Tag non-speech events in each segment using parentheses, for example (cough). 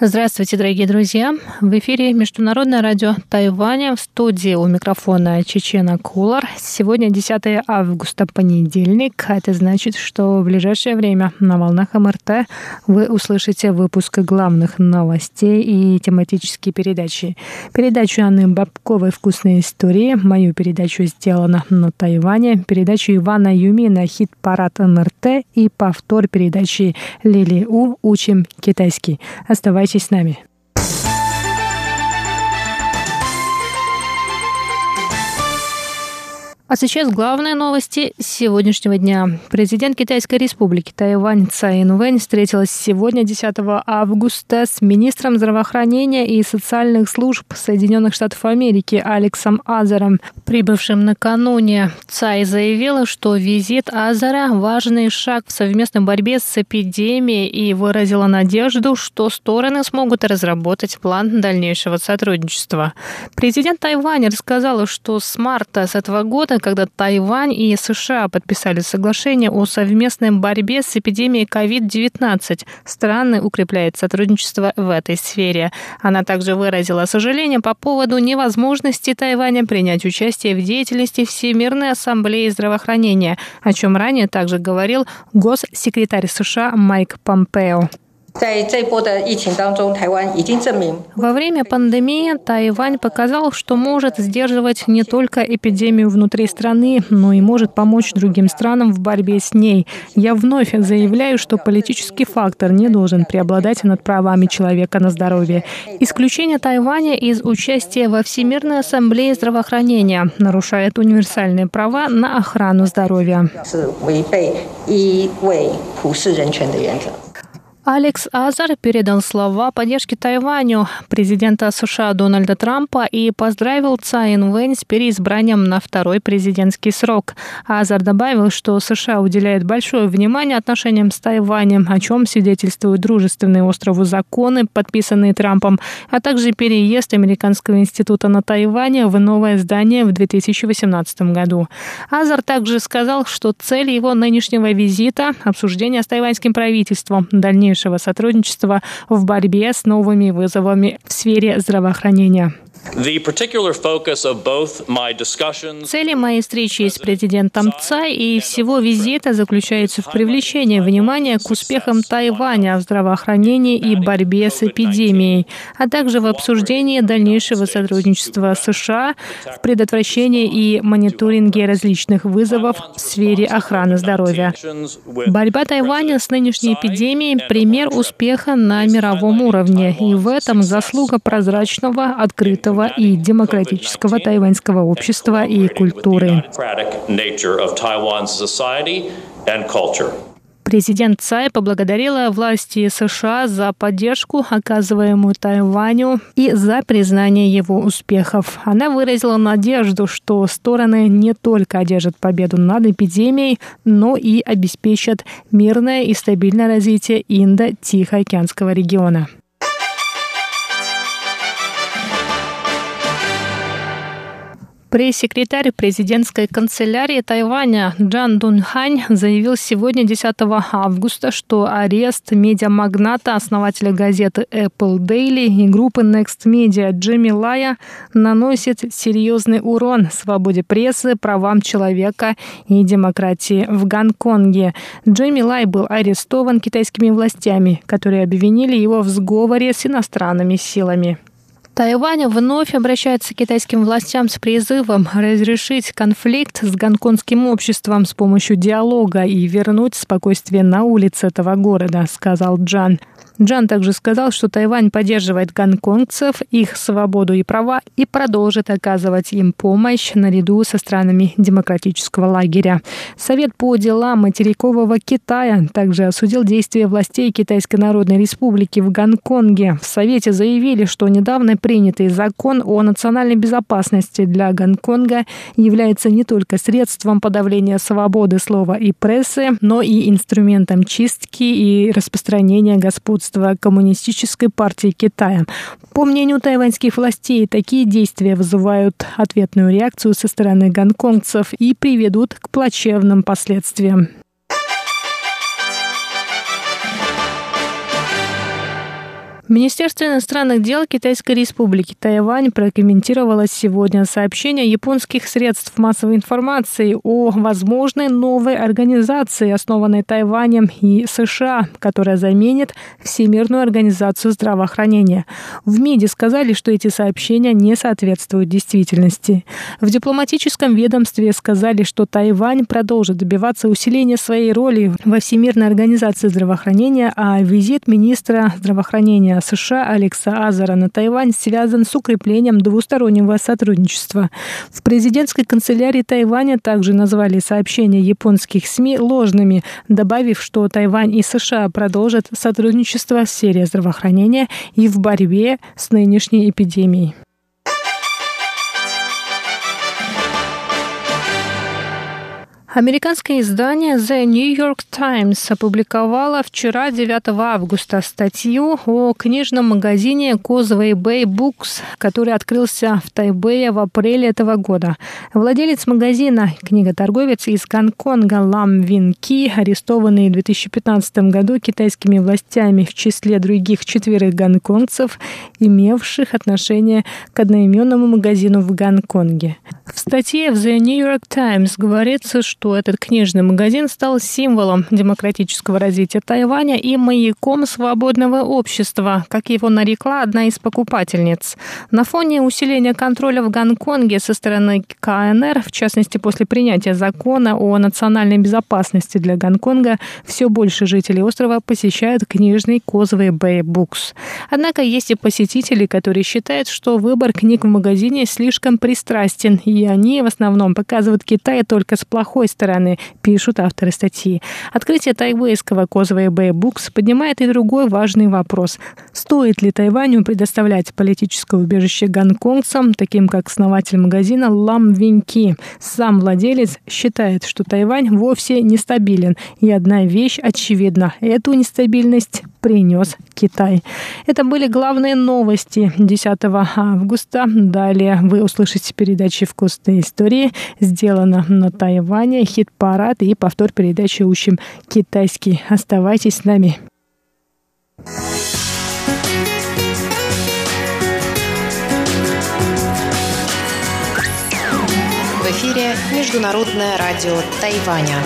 Здравствуйте, дорогие друзья! В эфире Международное радио Тайваня в студии у микрофона Чечена Кулар. Сегодня 10 августа, понедельник. Это значит, что в ближайшее время на волнах МРТ вы услышите выпуск главных новостей и тематические передачи. Передачу Анны Бабковой «Вкусные истории», мою передачу «Сделано на Тайване», передачу Ивана Юмина «Хит-парад МРТ» и повтор передачи Лили У «Учим китайский». Оставайтесь Оставайтесь с нами. А сейчас главные новости сегодняшнего дня. Президент Китайской республики Тайвань Цай Инвэнь встретилась сегодня, 10 августа, с министром здравоохранения и социальных служб Соединенных Штатов Америки Алексом Азером, прибывшим накануне. Цай заявила, что визит Азера – важный шаг в совместной борьбе с эпидемией и выразила надежду, что стороны смогут разработать план дальнейшего сотрудничества. Президент Тайваня рассказала, что с марта с этого года когда Тайвань и США подписали соглашение о совместной борьбе с эпидемией COVID-19. Страны укрепляют сотрудничество в этой сфере. Она также выразила сожаление по поводу невозможности Тайваня принять участие в деятельности Всемирной ассамблеи здравоохранения, о чем ранее также говорил госсекретарь США Майк Помпео. Во время пандемии Тайвань показал, что может сдерживать не только эпидемию внутри страны, но и может помочь другим странам в борьбе с ней. Я вновь заявляю, что политический фактор не должен преобладать над правами человека на здоровье. Исключение Тайваня из участия во Всемирной ассамблее здравоохранения нарушает универсальные права на охрану здоровья. Алекс Азар передал слова поддержки Тайваню президента США Дональда Трампа и поздравил Цай Инвэнь с переизбранием на второй президентский срок. Азар добавил, что США уделяет большое внимание отношениям с Тайванем, о чем свидетельствуют дружественные острову законы, подписанные Трампом, а также переезд Американского института на Тайване в новое здание в 2018 году. Азар также сказал, что цель его нынешнего визита – обсуждение с тайваньским правительством, дальнейшее дальнейшего сотрудничества в борьбе с новыми вызовами в сфере здравоохранения. Цели моей встречи с президентом Цай и всего визита заключаются в привлечении внимания к успехам Тайваня в здравоохранении и борьбе с эпидемией, а также в обсуждении дальнейшего сотрудничества США в предотвращении и мониторинге различных вызовов в сфере охраны здоровья. Борьба Тайваня с нынешней эпидемией – пример успеха на мировом уровне, и в этом заслуга прозрачного, открытого открытого и демократического тайваньского общества и культуры. Президент Цай поблагодарила власти США за поддержку, оказываемую Тайваню, и за признание его успехов. Она выразила надежду, что стороны не только одержат победу над эпидемией, но и обеспечат мирное и стабильное развитие Индо-Тихоокеанского региона. Пресс-секретарь президентской канцелярии Тайваня Джан Дунхань заявил сегодня, 10 августа, что арест медиамагната, основателя газеты Apple Daily и группы Next Media Джимми Лая наносит серьезный урон свободе прессы, правам человека и демократии в Гонконге. Джимми Лай был арестован китайскими властями, которые обвинили его в сговоре с иностранными силами. Тайвань вновь обращается к китайским властям с призывом разрешить конфликт с гонконгским обществом с помощью диалога и вернуть спокойствие на улице этого города, сказал Джан. Джан также сказал, что Тайвань поддерживает гонконгцев, их свободу и права и продолжит оказывать им помощь наряду со странами демократического лагеря. Совет по делам материкового Китая также осудил действия властей Китайской Народной Республики в Гонконге. В Совете заявили, что недавно принятый закон о национальной безопасности для Гонконга является не только средством подавления свободы слова и прессы, но и инструментом чистки и распространения господства руководства Коммунистической партии Китая. По мнению тайваньских властей, такие действия вызывают ответную реакцию со стороны гонконгцев и приведут к плачевным последствиям. Министерство иностранных дел Китайской Республики Тайвань прокомментировало сегодня сообщение японских средств массовой информации о возможной новой организации, основанной Тайванем и США, которая заменит Всемирную организацию здравоохранения. В МИДе сказали, что эти сообщения не соответствуют действительности. В дипломатическом ведомстве сказали, что Тайвань продолжит добиваться усиления своей роли во Всемирной организации здравоохранения, а визит министра здравоохранения США Алекса Азара на Тайвань связан с укреплением двустороннего сотрудничества. В президентской канцелярии Тайваня также назвали сообщения японских СМИ ложными, добавив, что Тайвань и США продолжат сотрудничество в сфере здравоохранения и в борьбе с нынешней эпидемией. Американское издание The New York Times опубликовало вчера, 9 августа, статью о книжном магазине Causeway Bay Books, который открылся в Тайбэе в апреле этого года. Владелец магазина, книготорговец из Гонконга Лам Вин Ки, арестованный в 2015 году китайскими властями в числе других четверых гонконгцев, имевших отношение к одноименному магазину в Гонконге. В статье в The New York Times говорится, что что этот книжный магазин стал символом демократического развития Тайваня и маяком свободного общества, как его нарекла одна из покупательниц. На фоне усиления контроля в Гонконге со стороны КНР, в частности после принятия закона о национальной безопасности для Гонконга, все больше жителей острова посещают книжный Козовый Бэй Букс. Однако есть и посетители, которые считают, что выбор книг в магазине слишком пристрастен, и они в основном показывают Китай только с плохой стороны, пишут авторы статьи. Открытие тайвейского Козовой Бэй Букс поднимает и другой важный вопрос. Стоит ли Тайваню предоставлять политическое убежище гонконгцам, таким как основатель магазина Лам Виньки? Сам владелец считает, что Тайвань вовсе нестабилен. И одна вещь очевидна. Эту нестабильность принес Китай. Это были главные новости 10 августа. Далее вы услышите передачи «Вкусные истории», сделано на Тайване, хит-парад и повтор передачи «Учим китайский». Оставайтесь с нами. В эфире Международное радио Тайваня.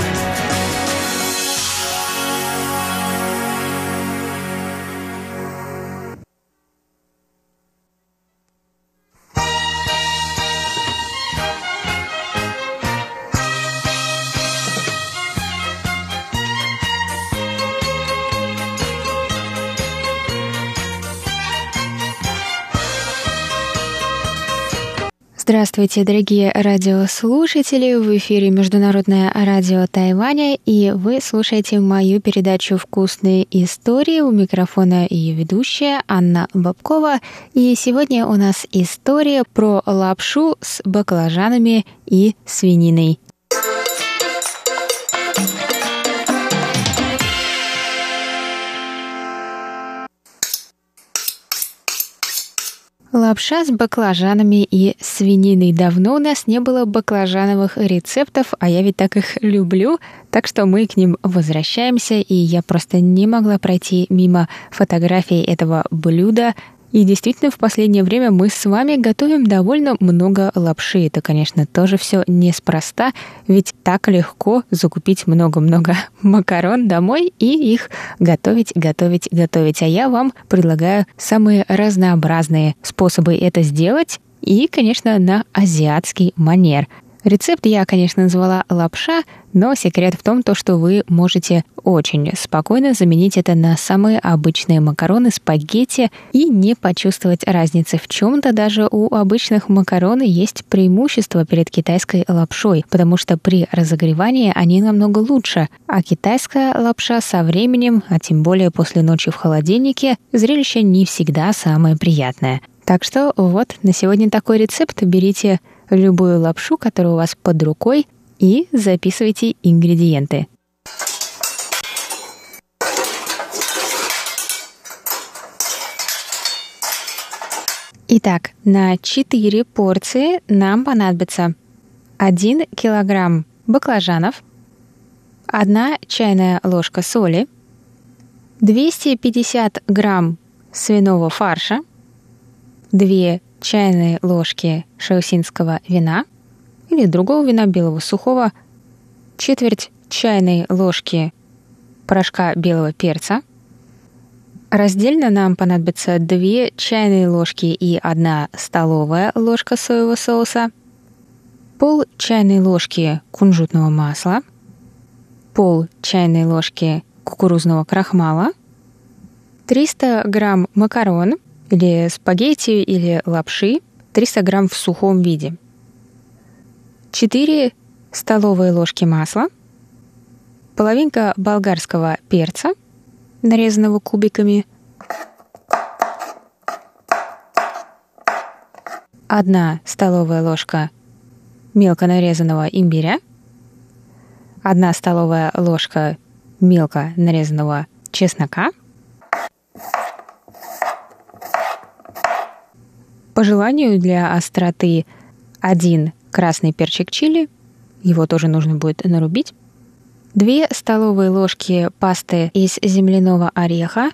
Здравствуйте, дорогие радиослушатели! В эфире Международное радио Тайваня, и вы слушаете мою передачу «Вкусные истории». У микрофона ее ведущая Анна Бабкова. И сегодня у нас история про лапшу с баклажанами и свининой. Лапша с баклажанами и свининой. Давно у нас не было баклажановых рецептов, а я ведь так их люблю, так что мы к ним возвращаемся, и я просто не могла пройти мимо фотографий этого блюда и действительно, в последнее время мы с вами готовим довольно много лапши. Это, конечно, тоже все неспроста, ведь так легко закупить много-много (laughs) макарон домой и их готовить, готовить, готовить. А я вам предлагаю самые разнообразные способы это сделать и, конечно, на азиатский манер – Рецепт я, конечно, назвала лапша, но секрет в том, то, что вы можете очень спокойно заменить это на самые обычные макароны, спагетти и не почувствовать разницы. В чем-то даже у обычных макарон есть преимущество перед китайской лапшой, потому что при разогревании они намного лучше, а китайская лапша со временем, а тем более после ночи в холодильнике, зрелище не всегда самое приятное. Так что вот на сегодня такой рецепт. Берите любую лапшу, которая у вас под рукой, и записывайте ингредиенты. Итак, на 4 порции нам понадобится 1 килограмм баклажанов, 1 чайная ложка соли, 250 грамм свиного фарша, 2 чайные ложки шаусинского вина или другого вина белого сухого, четверть чайной ложки порошка белого перца. Раздельно нам понадобится 2 чайные ложки и 1 столовая ложка соевого соуса, пол чайной ложки кунжутного масла, пол чайной ложки кукурузного крахмала, 300 грамм макарон или спагетти или лапши, 300 грамм в сухом виде, 4 столовые ложки масла, половинка болгарского перца, нарезанного кубиками, одна столовая ложка мелко нарезанного имбиря, одна столовая ложка мелко нарезанного чеснока, по желанию для остроты один красный перчик чили, его тоже нужно будет нарубить, 2 столовые ложки пасты из земляного ореха.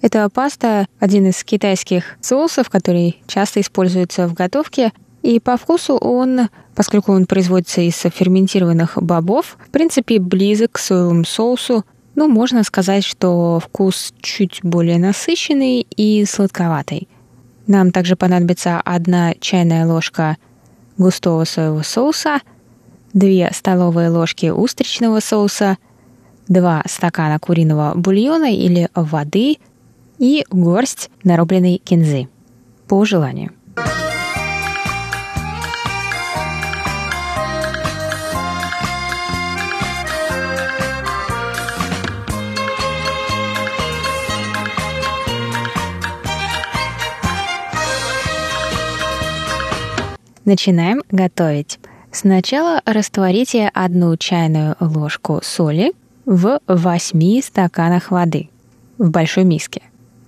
Это паста – один из китайских соусов, который часто используется в готовке. И по вкусу он, поскольку он производится из ферментированных бобов, в принципе, близок к соевому соусу. Ну, можно сказать, что вкус чуть более насыщенный и сладковатый. Нам также понадобится одна чайная ложка густого соевого соуса, 2 столовые ложки устричного соуса, 2 стакана куриного бульона или воды и горсть нарубленной кинзы. По желанию. Начинаем готовить. Сначала растворите одну чайную ложку соли в 8 стаканах воды в большой миске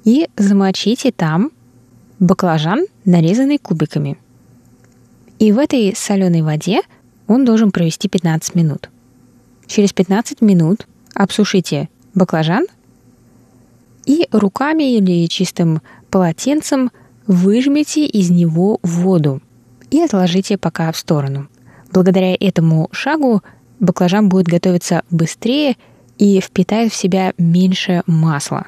и замочите там баклажан, нарезанный кубиками. И в этой соленой воде он должен провести 15 минут. Через 15 минут обсушите баклажан и руками или чистым полотенцем выжмите из него воду и отложите пока в сторону. Благодаря этому шагу баклажан будет готовиться быстрее и впитает в себя меньше масла.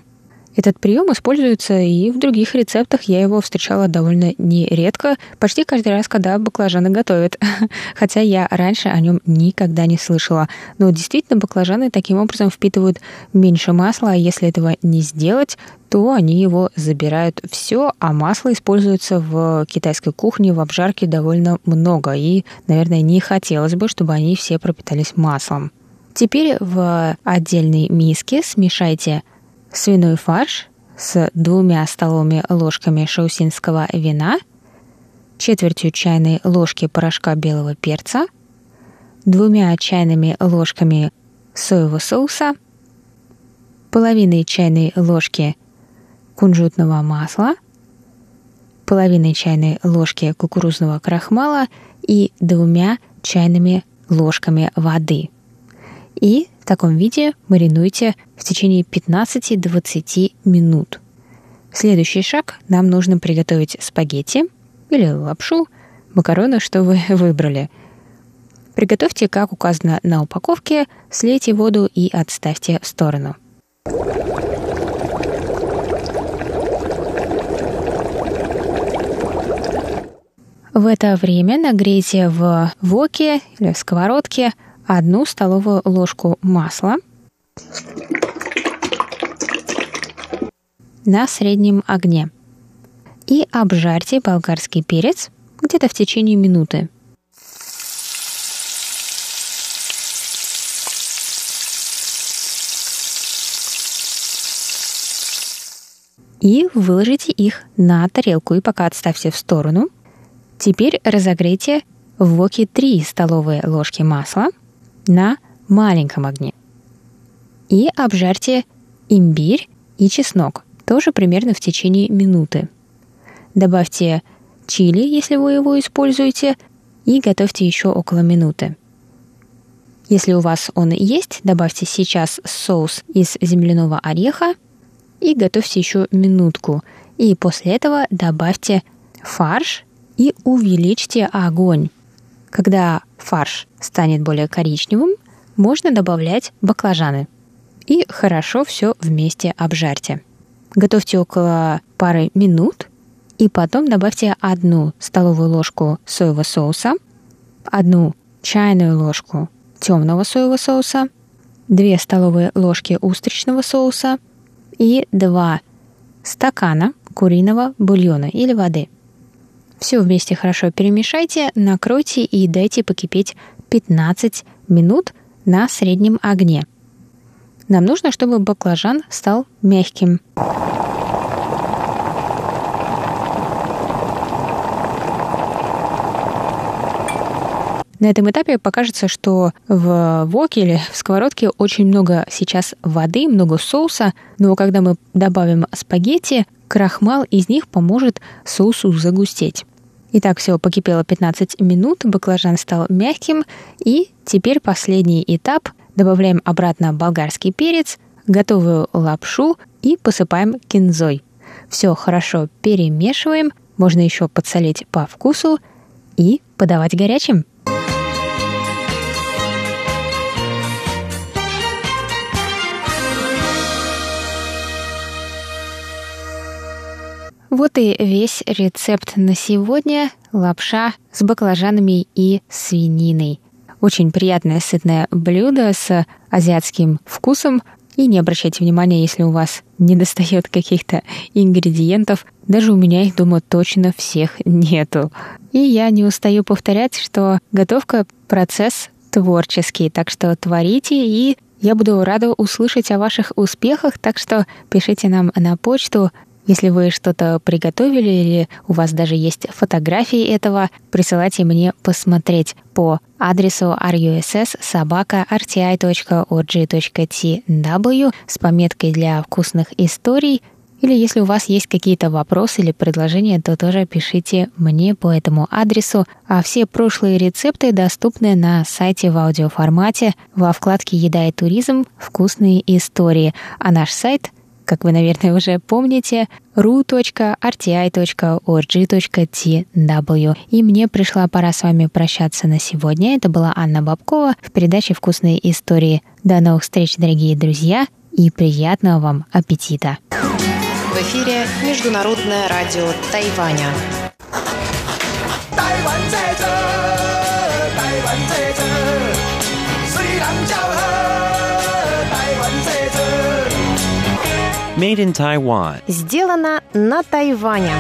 Этот прием используется и в других рецептах. Я его встречала довольно нередко, почти каждый раз, когда баклажаны готовят. (laughs) Хотя я раньше о нем никогда не слышала. Но действительно, баклажаны таким образом впитывают меньше масла, а если этого не сделать, то они его забирают все, а масло используется в китайской кухне, в обжарке довольно много, и, наверное, не хотелось бы, чтобы они все пропитались маслом. Теперь в отдельной миске смешайте свиной фарш с двумя столовыми ложками шаусинского вина, четвертью чайной ложки порошка белого перца, двумя чайными ложками соевого соуса, половиной чайной ложки кунжутного масла, половиной чайной ложки кукурузного крахмала и двумя чайными ложками воды. И в таком виде маринуйте в течение 15-20 минут. Следующий шаг – нам нужно приготовить спагетти или лапшу, макароны, что вы (laughs) выбрали. Приготовьте, как указано на упаковке, слейте воду и отставьте в сторону. В это время нагрейте в воке или в сковородке одну столовую ложку масла на среднем огне и обжарьте болгарский перец где-то в течение минуты. И выложите их на тарелку и пока отставьте в сторону – Теперь разогрейте в воке 3 столовые ложки масла на маленьком огне. И обжарьте имбирь и чеснок, тоже примерно в течение минуты. Добавьте чили, если вы его используете, и готовьте еще около минуты. Если у вас он есть, добавьте сейчас соус из земляного ореха и готовьте еще минутку. И после этого добавьте фарш и увеличьте огонь. Когда фарш станет более коричневым, можно добавлять баклажаны. И хорошо все вместе обжарьте. Готовьте около пары минут, и потом добавьте одну столовую ложку соевого соуса, одну чайную ложку темного соевого соуса, две столовые ложки устричного соуса и два стакана куриного бульона или воды. Все вместе хорошо перемешайте, накройте и дайте покипеть 15 минут на среднем огне. Нам нужно, чтобы баклажан стал мягким. На этом этапе покажется, что в воке или в сковородке очень много сейчас воды, много соуса, но когда мы добавим спагетти, крахмал из них поможет соусу загустеть. Итак, все покипело 15 минут, баклажан стал мягким, и теперь последний этап. Добавляем обратно болгарский перец, готовую лапшу и посыпаем кинзой. Все хорошо перемешиваем, можно еще подсолить по вкусу и подавать горячим. Вот и весь рецепт на сегодня. Лапша с баклажанами и свининой. Очень приятное сытное блюдо с азиатским вкусом. И не обращайте внимания, если у вас не достает каких-то ингредиентов. Даже у меня их дома точно всех нету. И я не устаю повторять, что готовка — процесс творческий. Так что творите и я буду рада услышать о ваших успехах, так что пишите нам на почту если вы что-то приготовили или у вас даже есть фотографии этого, присылайте мне посмотреть по адресу russ.rti.org.tw с пометкой для вкусных историй. Или если у вас есть какие-то вопросы или предложения, то тоже пишите мне по этому адресу. А все прошлые рецепты доступны на сайте в аудиоформате во вкладке «Еда и туризм. Вкусные истории». А наш сайт – как вы, наверное, уже помните, ru.rti.org.tw. И мне пришла пора с вами прощаться на сегодня. Это была Анна Бабкова в передаче «Вкусные истории». До новых встреч, дорогие друзья, и приятного вам аппетита! В эфире Международное радио Тайваня. Тайвань Made in Taiwan. Сделано на Тайване.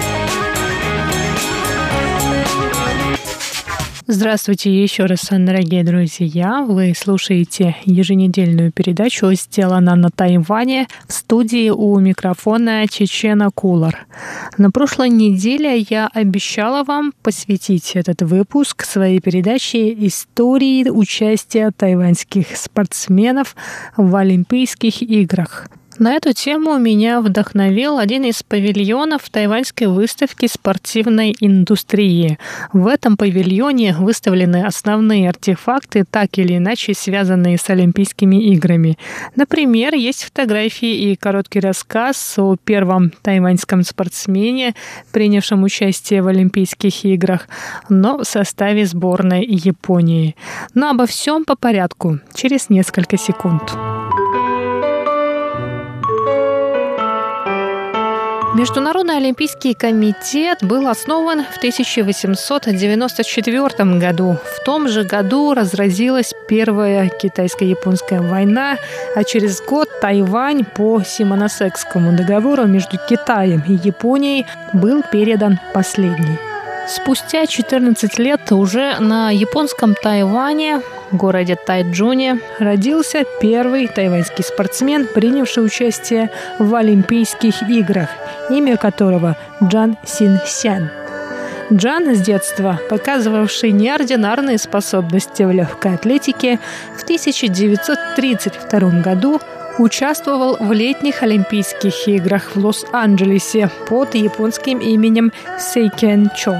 Здравствуйте еще раз, дорогие друзья. Вы слушаете еженедельную передачу «Сделано на Тайване» в студии у микрофона Чечена Кулар. На прошлой неделе я обещала вам посвятить этот выпуск своей передаче истории участия тайваньских спортсменов в Олимпийских играх. На эту тему меня вдохновил один из павильонов тайваньской выставки спортивной индустрии. В этом павильоне выставлены основные артефакты, так или иначе связанные с Олимпийскими играми. Например, есть фотографии и короткий рассказ о первом тайваньском спортсмене, принявшем участие в Олимпийских играх, но в составе сборной Японии. Но обо всем по порядку, через несколько секунд. Международный олимпийский комитет был основан в 1894 году. В том же году разразилась Первая китайско-японская война, а через год Тайвань по Симоносекскому договору между Китаем и Японией был передан последний. Спустя 14 лет уже на японском Тайване, городе Тайджуне, родился первый тайваньский спортсмен, принявший участие в Олимпийских играх, имя которого Джан Син Сян. Джан с детства, показывавший неординарные способности в легкой атлетике, в 1932 году участвовал в летних Олимпийских играх в Лос-Анджелесе под японским именем Сейкен Чо.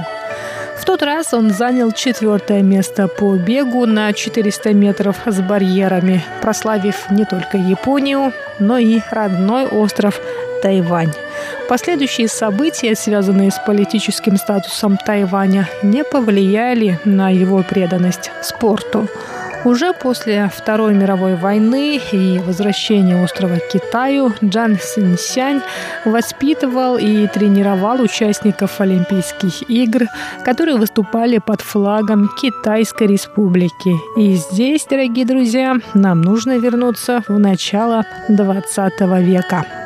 В тот раз он занял четвертое место по бегу на 400 метров с барьерами, прославив не только Японию, но и родной остров Тайвань. Последующие события, связанные с политическим статусом Тайваня, не повлияли на его преданность спорту. Уже после Второй мировой войны и возвращения острова к Китаю Джан Синьсянь воспитывал и тренировал участников Олимпийских игр, которые выступали под флагом Китайской Республики. И здесь, дорогие друзья, нам нужно вернуться в начало 20 века.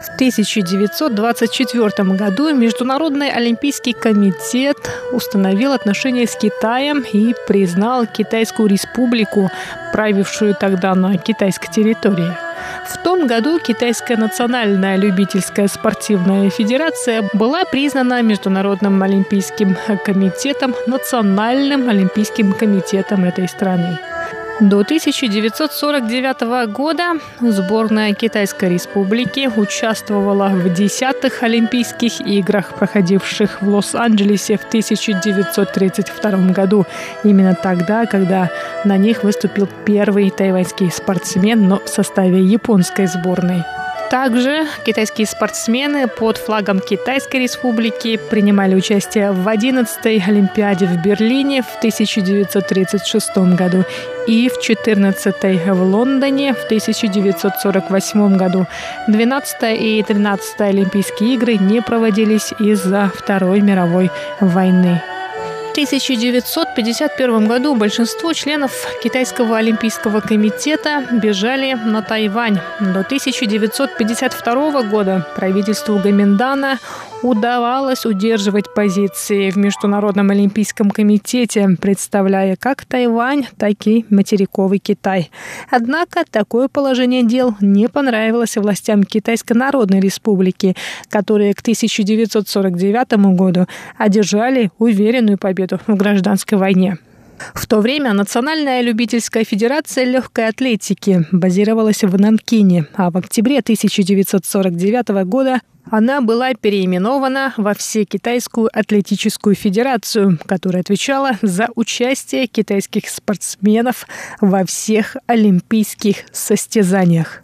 В 1924 году Международный олимпийский комитет установил отношения с Китаем и признал Китайскую республику, правившую тогда на китайской территории. В том году Китайская национальная любительская спортивная федерация была признана Международным олимпийским комитетом Национальным олимпийским комитетом этой страны. До 1949 года сборная Китайской Республики участвовала в десятых Олимпийских играх, проходивших в Лос-Анджелесе в 1932 году. Именно тогда, когда на них выступил первый тайваньский спортсмен, но в составе японской сборной. Также китайские спортсмены под флагом Китайской Республики принимали участие в 11-й Олимпиаде в Берлине в 1936 году и в 14-й в Лондоне в 1948 году. 12 и 13 Олимпийские игры не проводились из-за Второй мировой войны. 1951 году большинство членов Китайского олимпийского комитета бежали на Тайвань. До 1952 года правительству Гаминдана удавалось удерживать позиции в Международном олимпийском комитете, представляя как Тайвань, так и материковый Китай. Однако такое положение дел не понравилось властям Китайской Народной Республики, которые к 1949 году одержали уверенную победу в гражданской войне. В то время Национальная любительская федерация легкой атлетики базировалась в Нанкине, а в октябре 1949 года она была переименована во Всекитайскую атлетическую федерацию, которая отвечала за участие китайских спортсменов во всех олимпийских состязаниях.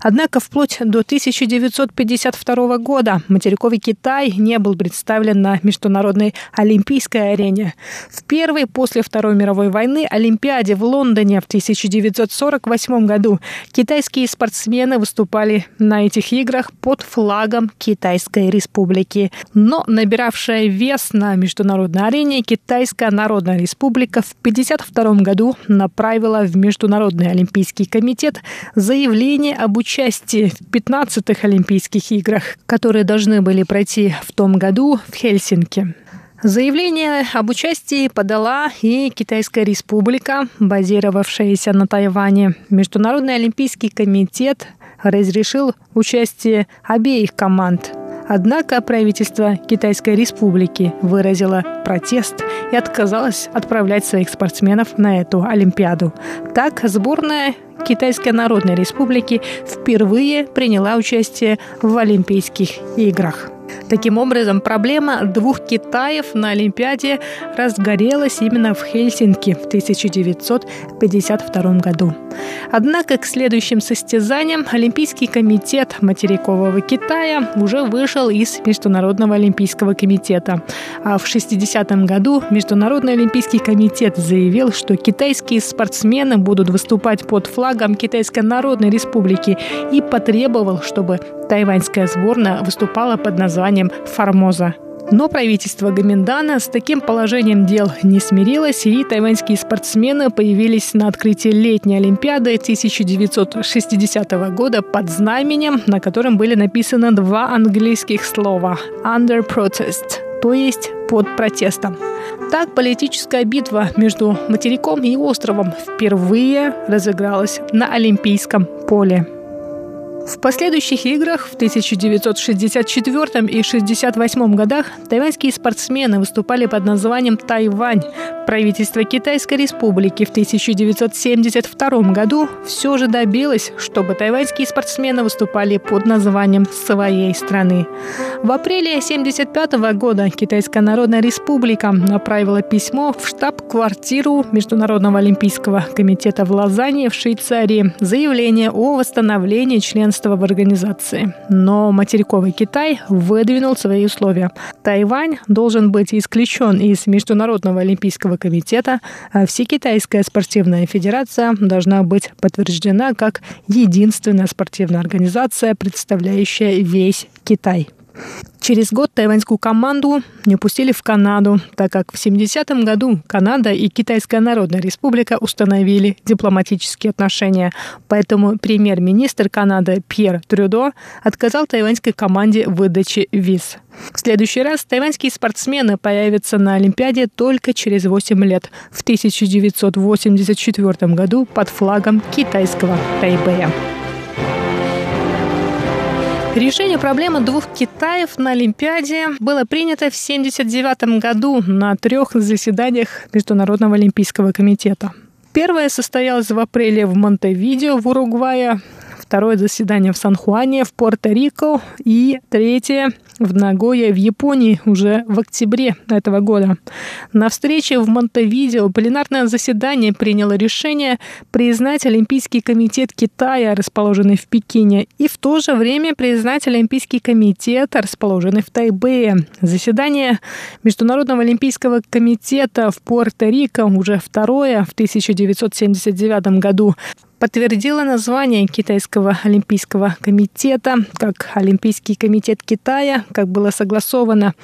Однако вплоть до 1952 года материковый Китай не был представлен на международной олимпийской арене. В первой после Второй мировой войны Олимпиаде в Лондоне в 1948 году китайские спортсмены выступали на этих играх под флагом Китайской республики. Но набиравшая вес на международной арене Китайская Народная Республика в 1952 году направила в Международный Олимпийский комитет заявление об участии в 15-х Олимпийских играх, которые должны были пройти в том году в Хельсинки. Заявление об участии подала и Китайская республика, базировавшаяся на Тайване. Международный олимпийский комитет разрешил участие обеих команд. Однако правительство Китайской республики выразило протест и отказалось отправлять своих спортсменов на эту Олимпиаду. Так сборная Китайской Народной Республики впервые приняла участие в Олимпийских играх. Таким образом, проблема двух Китаев на Олимпиаде разгорелась именно в Хельсинки в 1952 году. Однако к следующим состязаниям Олимпийский комитет материкового Китая уже вышел из Международного олимпийского комитета. А в 60 году Международный олимпийский комитет заявил, что китайские спортсмены будут выступать под флагом Китайской Народной Республики и потребовал, чтобы тайваньская сборная выступала под названием «Формоза». Но правительство Гаминдана с таким положением дел не смирилось, и тайваньские спортсмены появились на открытии летней Олимпиады 1960 года под знаменем, на котором были написаны два английских слова «under protest», то есть под протестом. Так политическая битва между материком и островом впервые разыгралась на Олимпийском поле. В последующих играх в 1964 и 1968 годах тайваньские спортсмены выступали под названием «Тайвань». Правительство Китайской республики в 1972 году все же добилось, чтобы тайваньские спортсмены выступали под названием своей страны. В апреле 1975 года Китайская Народная Республика направила письмо в штаб-квартиру Международного олимпийского комитета в Лозанне в Швейцарии заявление о восстановлении членства в организации. Но материковый Китай выдвинул свои условия. Тайвань должен быть исключен из Международного олимпийского комитета, а Всекитайская спортивная федерация должна быть подтверждена как единственная спортивная организация, представляющая весь Китай. Через год тайваньскую команду не пустили в Канаду, так как в 70-м году Канада и Китайская Народная Республика установили дипломатические отношения. Поэтому премьер-министр Канады Пьер Трюдо отказал тайваньской команде в выдаче виз. В следующий раз тайваньские спортсмены появятся на Олимпиаде только через 8 лет, в 1984 году под флагом китайского Тайбэя. Решение проблемы двух Китаев на Олимпиаде было принято в 1979 году на трех заседаниях Международного олимпийского комитета. Первое состоялось в апреле в Монтевидео в Уругвае, второе заседание в Сан-Хуане в Пуэрто-Рико и третье в Нагое в Японии уже в октябре этого года. На встрече в Монтевидео пленарное заседание приняло решение признать Олимпийский комитет Китая, расположенный в Пекине, и в то же время признать Олимпийский комитет, расположенный в Тайбэе. Заседание Международного олимпийского комитета в Пуэрто-Рико уже второе в 1979 году подтвердила название Китайского олимпийского комитета как Олимпийский комитет Китая, как было согласовано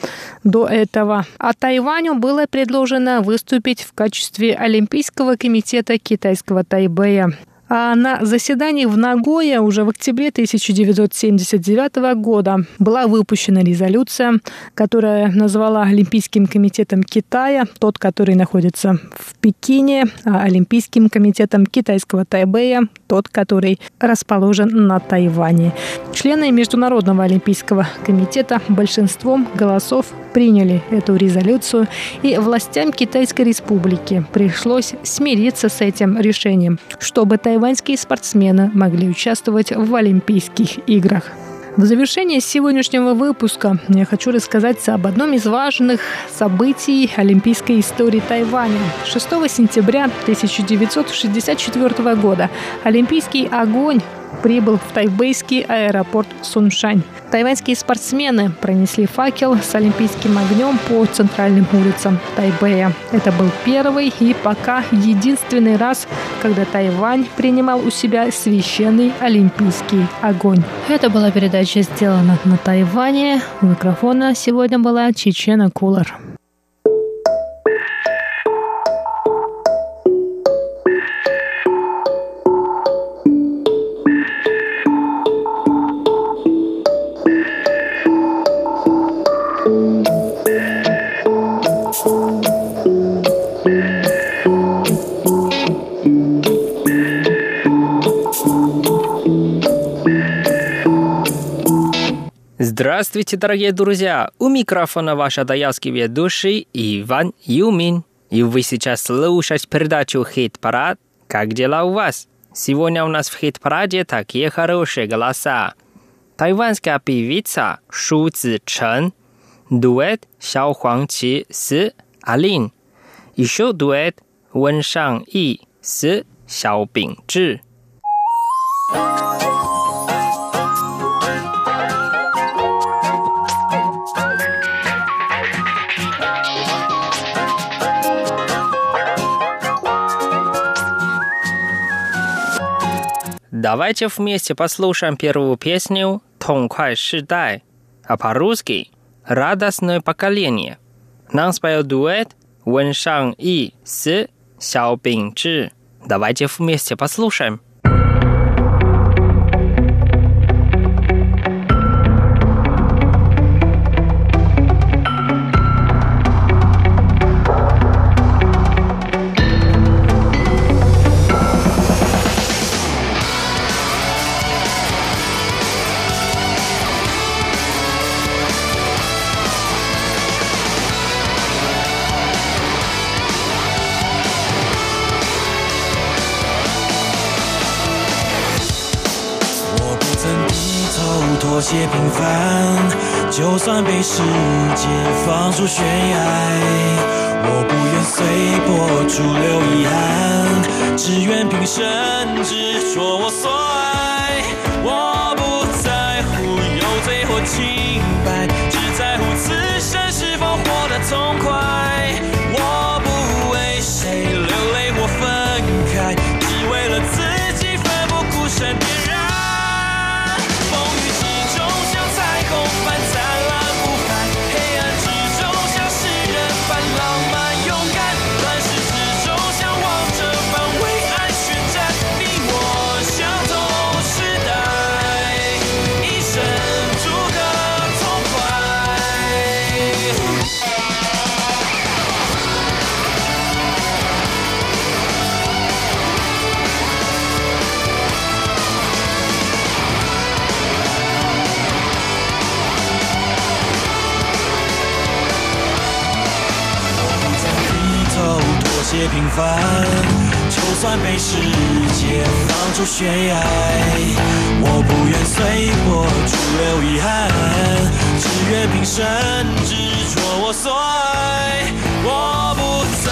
до этого. А Тайваню было предложено выступить в качестве Олимпийского комитета китайского Тайбэя. А на заседании в Нагое уже в октябре 1979 года была выпущена резолюция, которая назвала Олимпийским комитетом Китая, тот, который находится в Пекине, а Олимпийским комитетом китайского Тайбэя, тот, который расположен на Тайване. Члены Международного олимпийского комитета большинством голосов приняли эту резолюцию, и властям Китайской республики пришлось смириться с этим решением, чтобы тайваньские спортсмены могли участвовать в Олимпийских играх. В завершение сегодняшнего выпуска я хочу рассказать об одном из важных событий олимпийской истории Тайваня. 6 сентября 1964 года Олимпийский огонь прибыл в тайбэйский аэропорт Суншань. Тайваньские спортсмены пронесли факел с олимпийским огнем по центральным улицам Тайбэя. Это был первый и пока единственный раз, когда Тайвань принимал у себя священный олимпийский огонь. Это была передача сделана на Тайване. У микрофона сегодня была Чечена Кулар. Здравствуйте, дорогие друзья! У микрофона ваш адаялский ведущий Иван Юмин. И вы сейчас слушаете передачу «Хит-парад». Как дела у вас? Сегодня у нас в хит-параде такие хорошие голоса. Тайванская певица Шу Цзи Чен, дуэт Сяо Хуang Qi с Алин, еще дуэт Вэн Шан И с Сяо Бing Зhi. Давайте вместе послушаем первую песню «Тонкай Шидай», а по-русски «Радостное поколение». Нам споет дуэт Вэн Шан И с Сяо Зhi. Давайте вместе послушаем. 些平凡，就算被世界放逐悬崖，我不愿随波逐流遗憾，只愿平生执着我所爱。就算被世界放逐悬崖，我不愿随波逐流遗憾，只愿平生执着我所爱。我不在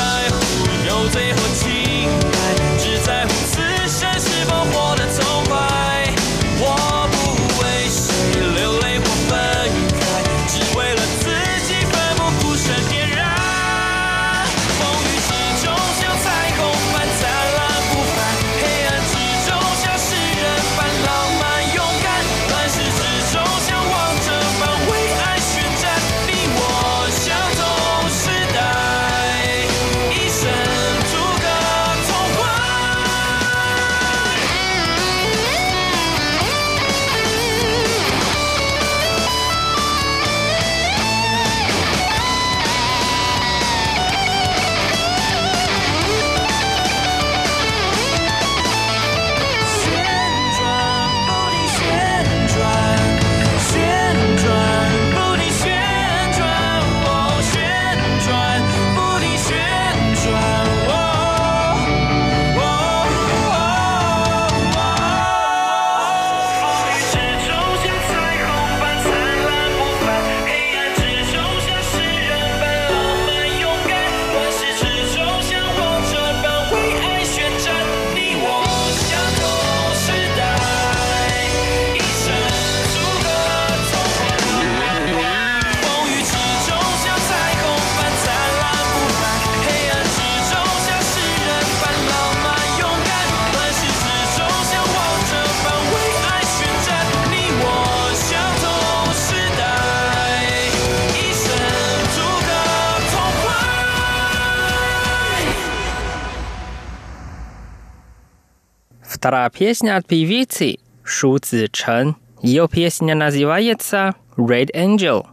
Вторая песня от певицы Шу Цзи Чен. Ее песня называется Red Angel.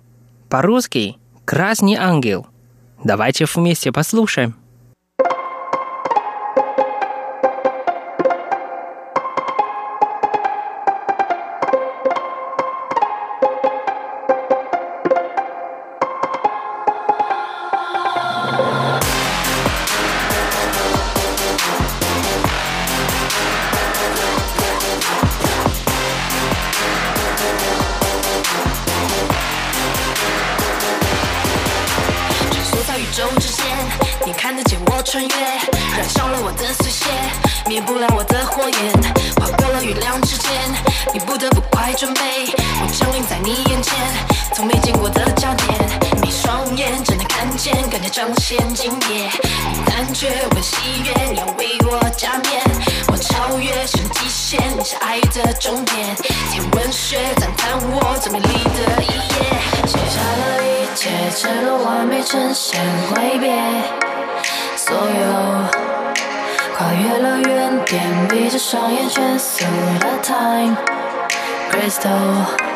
По-русски «Красный ангел». Давайте вместе послушаем. “穿梭在宇宙之间，你看得见我穿越，燃烧了我的碎屑，灭不了我的火焰。划过了月亮之间，你不得不快准备，我降临在你眼前，从没见过的焦点。你双眼，只能看见，更加彰显惊艳。你胆怯，我喜悦，你要为我加冕，我超越神极限，你是爱的终点。天文学赞叹我最美丽的一页，写下了一切，赤裸完美呈现，挥别所有。跨越了原点，闭着双眼全速的 time crystal。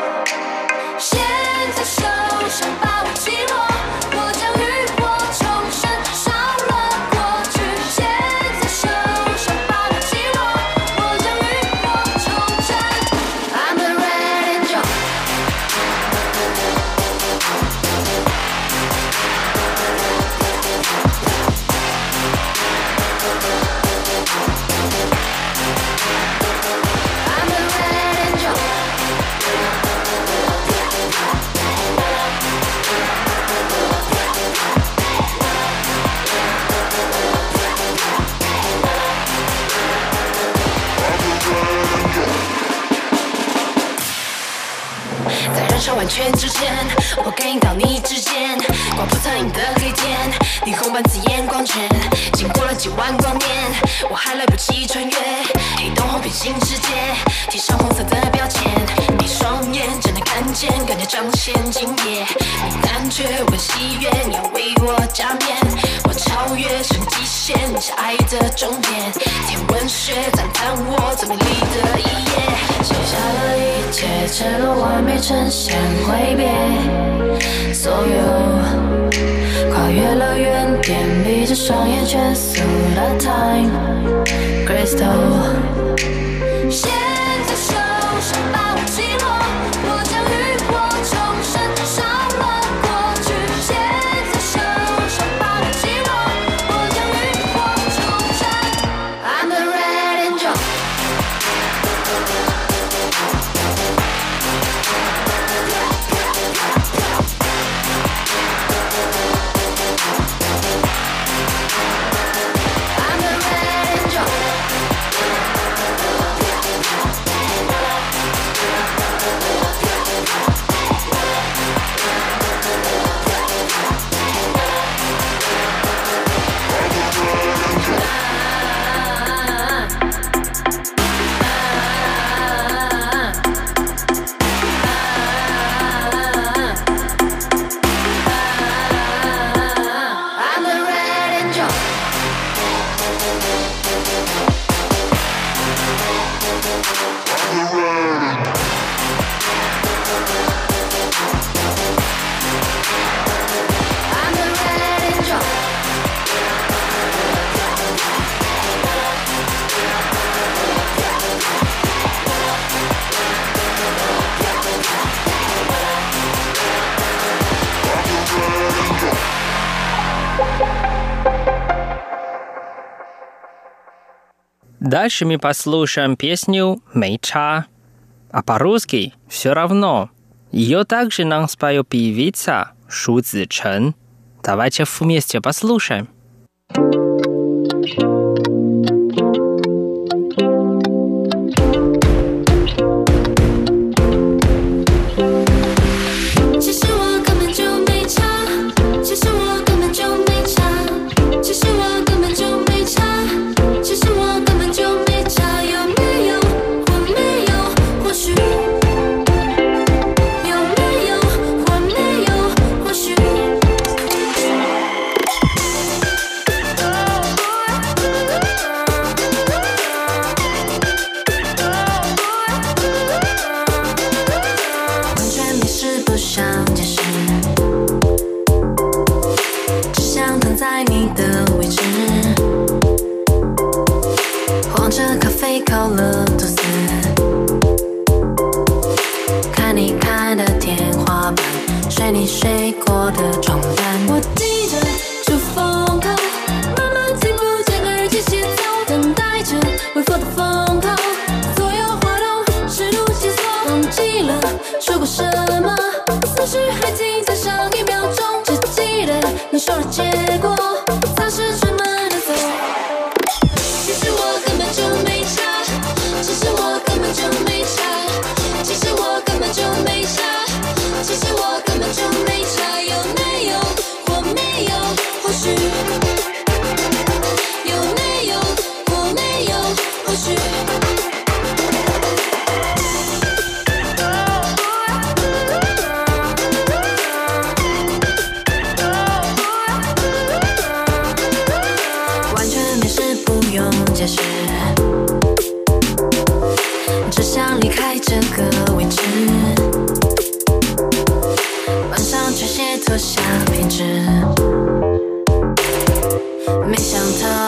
在完全之前，我感应到你指尖，刮破苍蝇的黑天，霓虹般刺眼光圈，经过了几万光年，我还来不及穿越黑洞后平行世界，贴上红色的标签，闭双眼只能看见，感觉彰显今夜，你胆怯我喜悦，你要为我加冕，我超越成极限，你是爱的终点，天文学赞叹我最美丽的一。赤裸，完美呈现，挥别所有，跨越了原点，闭着双眼，全速的 time crystal。Дальше мы послушаем песню Мейча, А по-русски все равно. Ее также нам споет певица Шу Цзичэн. Давайте вместе послушаем. 这个位置，晚上却鞋脱下，陪至。没想到。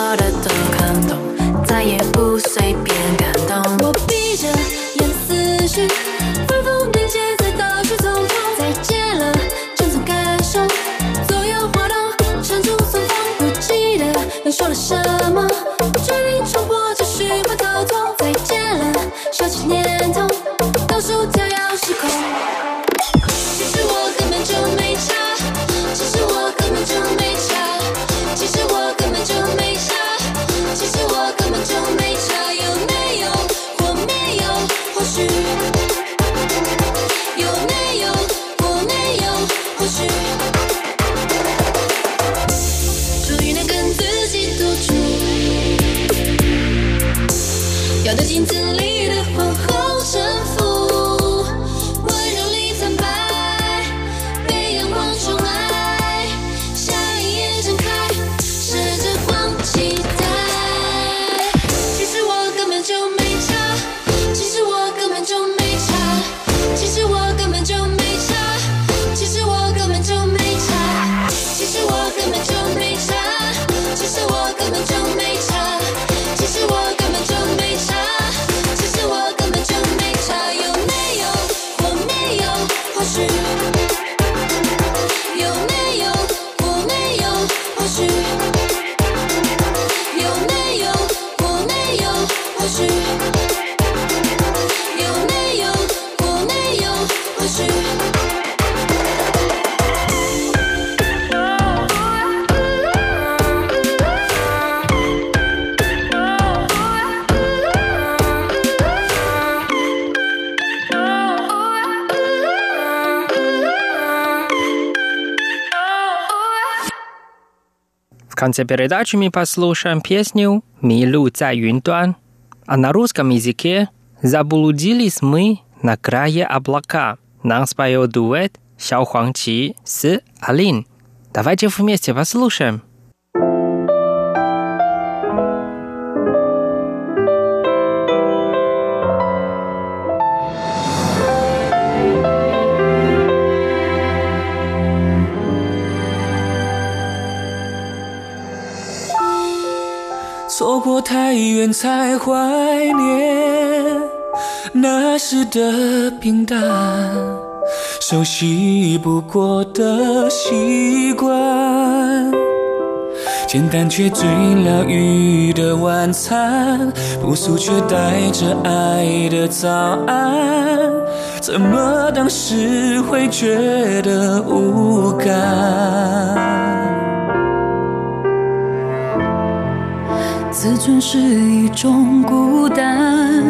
Конце передачи мы послушаем песню «Милу за юнтуан», а на русском языке «Заблудились мы на крае облака». Нам споет дуэт Сяо Хуангqi с Алин. Давайте вместе послушаем. 过太远才怀念那时的平淡，熟悉不过的习惯，简单却最疗愈的晚餐，朴素却带着爱的早安，怎么当时会觉得无感？自尊是一种孤单，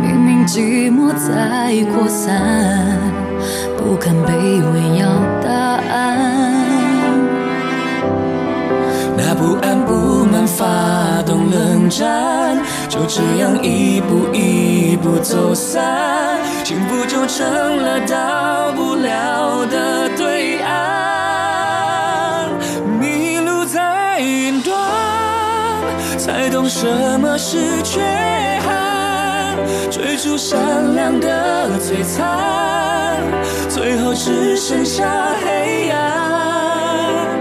明明寂寞在扩散，不肯卑微要答案。那不安不满发动冷战，就这样一步一步走散，幸福就成了到不了的对懂什么是缺憾，追逐闪亮的璀璨，最后只剩下黑暗。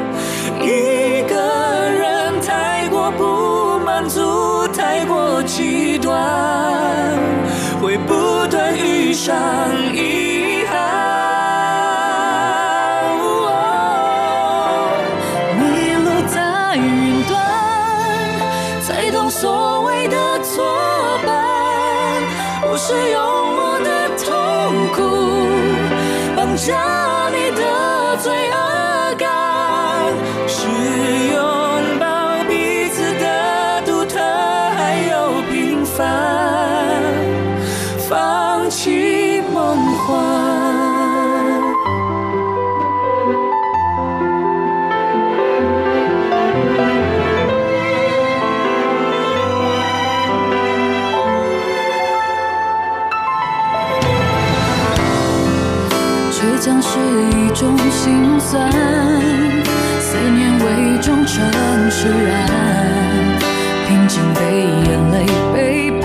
一个人太过不满足，太过极端，会不断遇上遗算，思念伪装成释然，平静被眼泪背叛。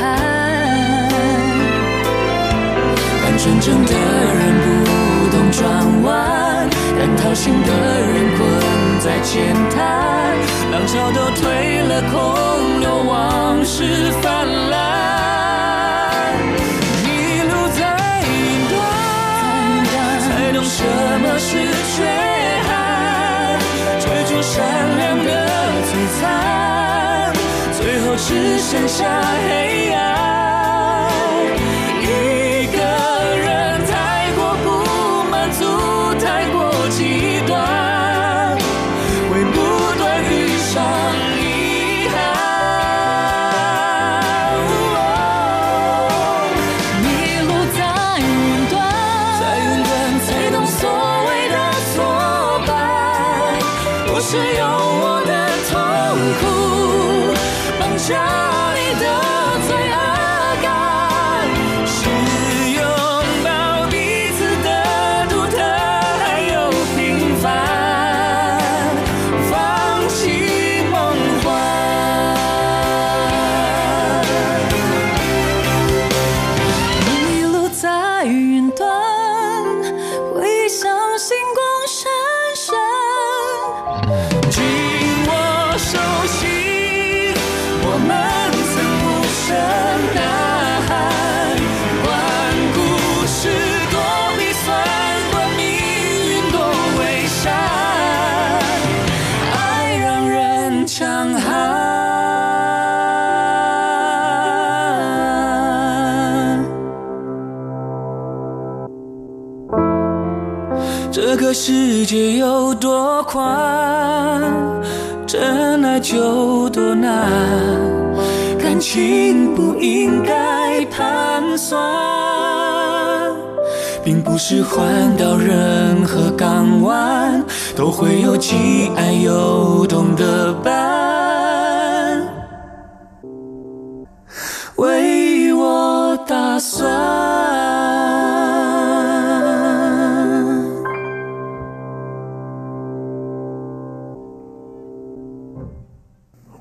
看真的人不懂转弯，但掏心的人困在浅滩，浪潮都退了，空留往事泛滥。只剩下黑暗。世界有多宽，真爱就多难。感情不应该盘算，并不是换到任何港湾都会有既爱又懂的伴，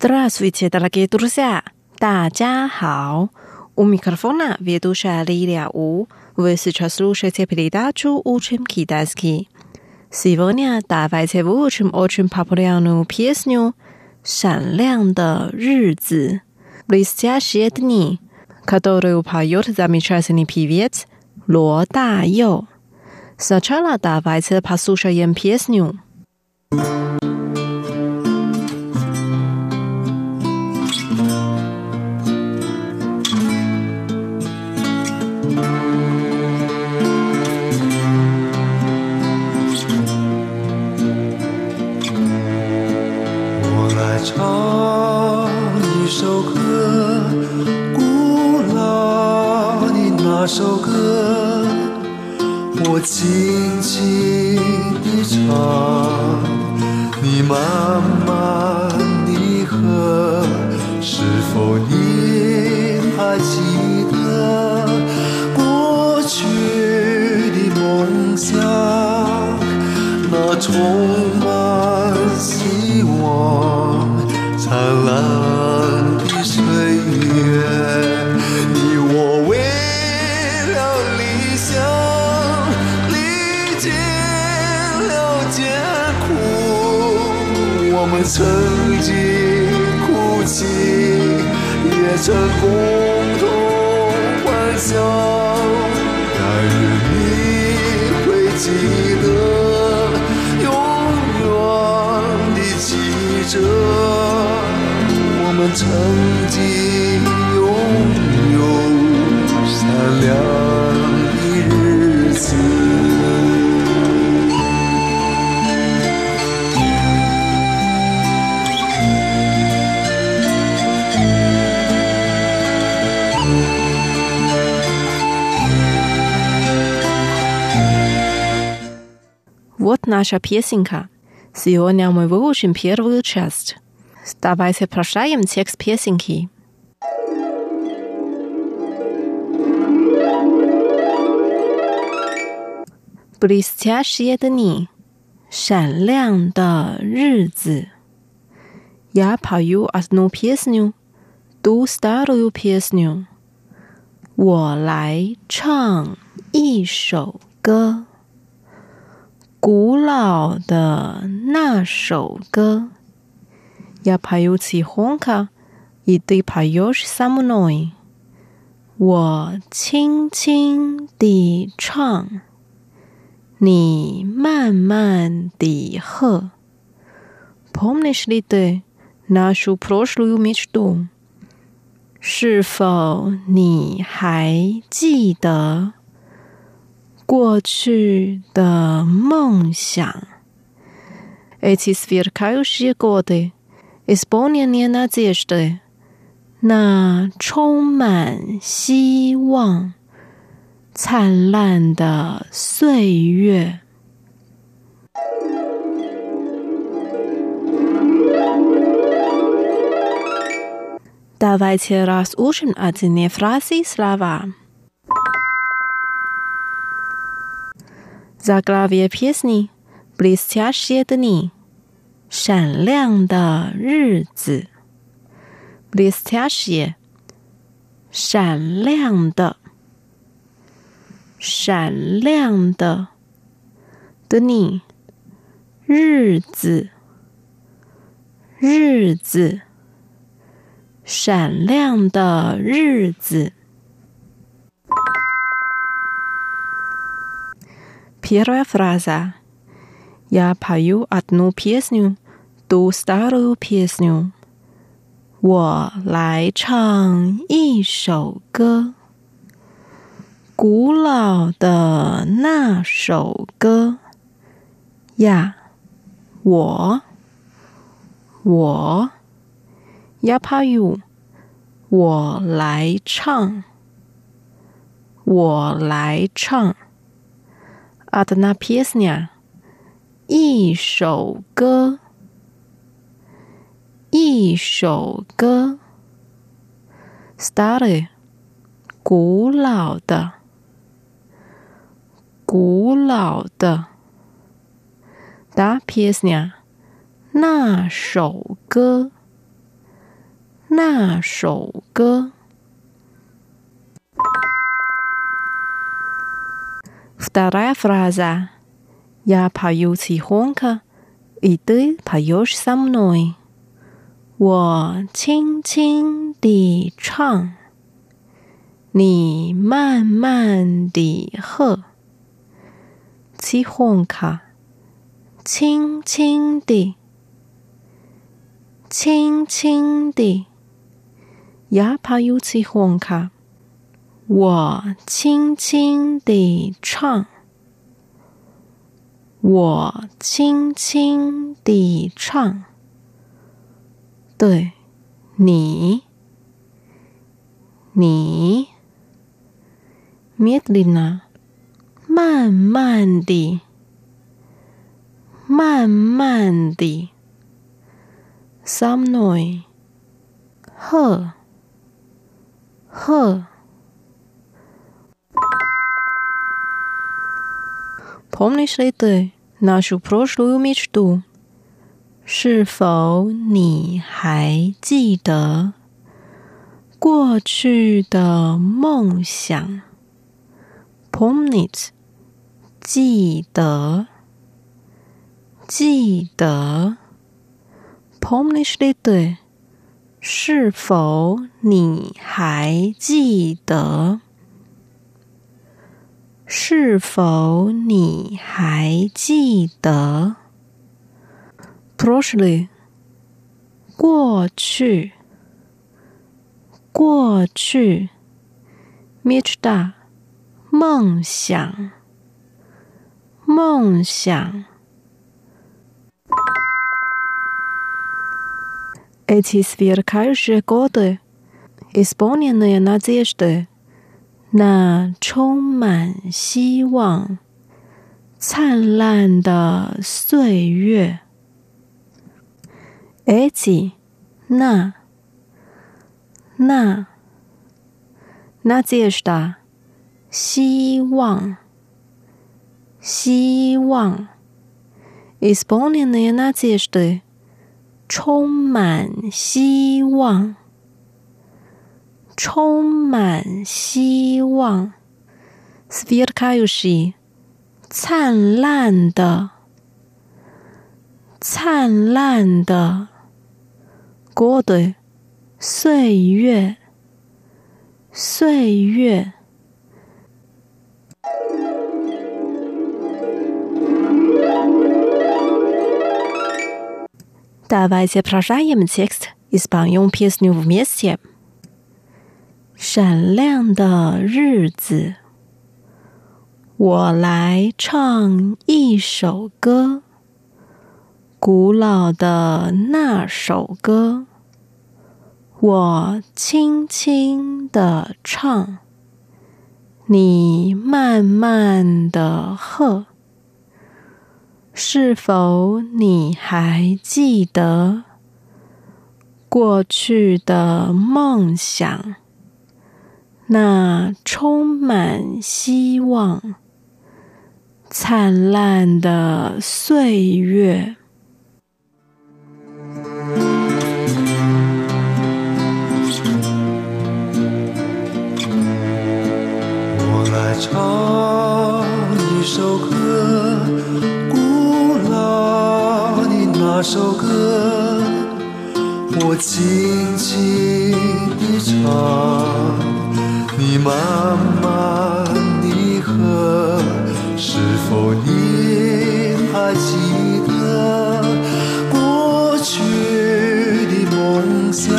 Здравствуйте, дорогие друзья! 大家好! У микрофона ведущая Лилия У. Вы сейчас слушаете передачу «Учим китайский». Сегодня давайте выучим очень популярную песню «闪亮的日子» «Блестящие дни», которую поет замечательный певец Ло Да Ю. Сначала давайте послушаем песню. 我 наша песенка. Сегодня мы выучим первую часть. Давайте прощаем текст песенки. Блестящие дни, 闪亮的日子. Я пою одну песню, ту старую песню. 我来唱一首歌。 古老的那首歌。Я пою тихонько, и ты поешь со мной。我轻轻地唱，你慢慢地和。Помнишь ли ты нашу прошлую мечту？是否你还记得？ 过去的梦想 Эти сверкающие годы, исполненные надежды на 充满希望、灿烂的岁月。Давайте разучим одни фразы слова. Zaglavia p i s n i b l i s t a s h i e d n i 闪亮的日子 b l i s t a s h i e 闪亮的，闪亮的 d n i 日子，日子，闪亮的。日子 Первая фраза. Я пою одну песню, ту старую песню. 我来唱一首歌，古老的那首歌呀，我我呀帕尤，我来唱，我来唱 阿德纳皮斯尼亚，一首歌。一首歌，stary，古老的，古老的，da piesnia，那首歌，那首歌。，вторая фраза，я пою тихонько, и ты поешь со мной。我轻轻地唱，你慢慢地喝。七红卡，轻轻地，轻轻地。亚帕尤七红卡， 我轻轻地唱，我轻轻地唱。对，你，你，медленно，慢慢地，慢慢地，со мной，呵，呵 ，помнишь ли ты нашу прошлую мечту？是否你还记得过去的梦想？Pomnit，记得，记得。Pomnishite，是否你还记得？ 是否你还记得？proshly，过去，过去，michda，梦想，梦想。Эти сверкающие годы, исполненные надежды, на 充满希望、灿烂的岁月。эти, на, на, надежда, 希望，希望，исполненные надежды，充满希望， 充满希望。Svirkayushi，灿烂的，灿烂的。过的岁月，岁月。Давайте п р о ж а е м текст испанским песню вместе. 闪亮的日子，我来唱一首歌。古老的那首歌，我轻轻的唱，你慢慢的和。是否你还记得过去的梦想？那充满希望、灿烂的岁月。我来唱一首歌，古老的那首歌，我轻轻地唱，你慢慢地和，是否你还记得过去的梦想？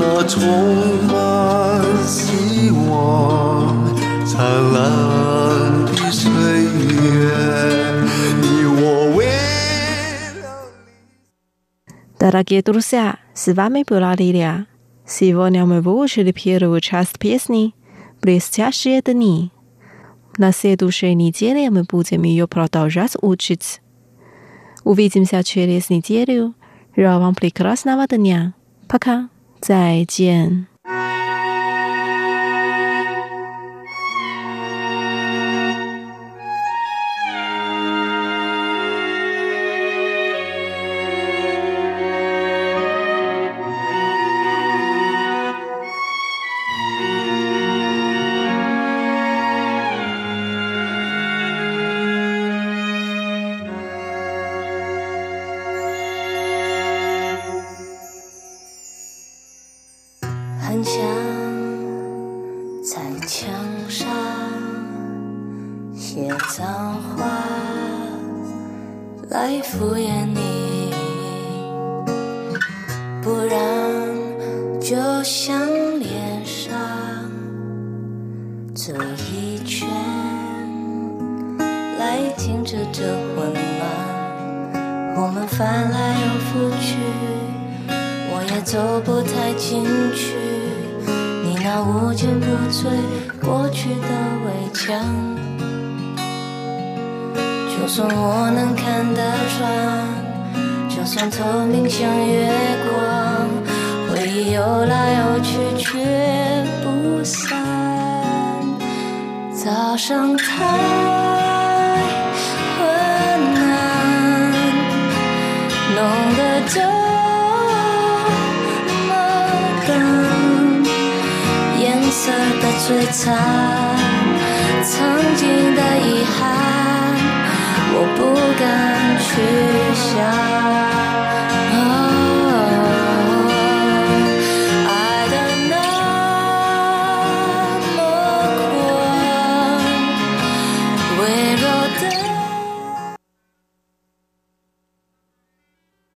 那充满希望、灿烂的岁月，你我为了。 Дорогие друзья, с вами была Лилия. Сегодня мы выучили первую часть песни «Блестящие дни». На следующей неделе мы будем ее продолжать учить. Увидимся через неделю. Желаю вам прекрасного дня. Пока. 再见。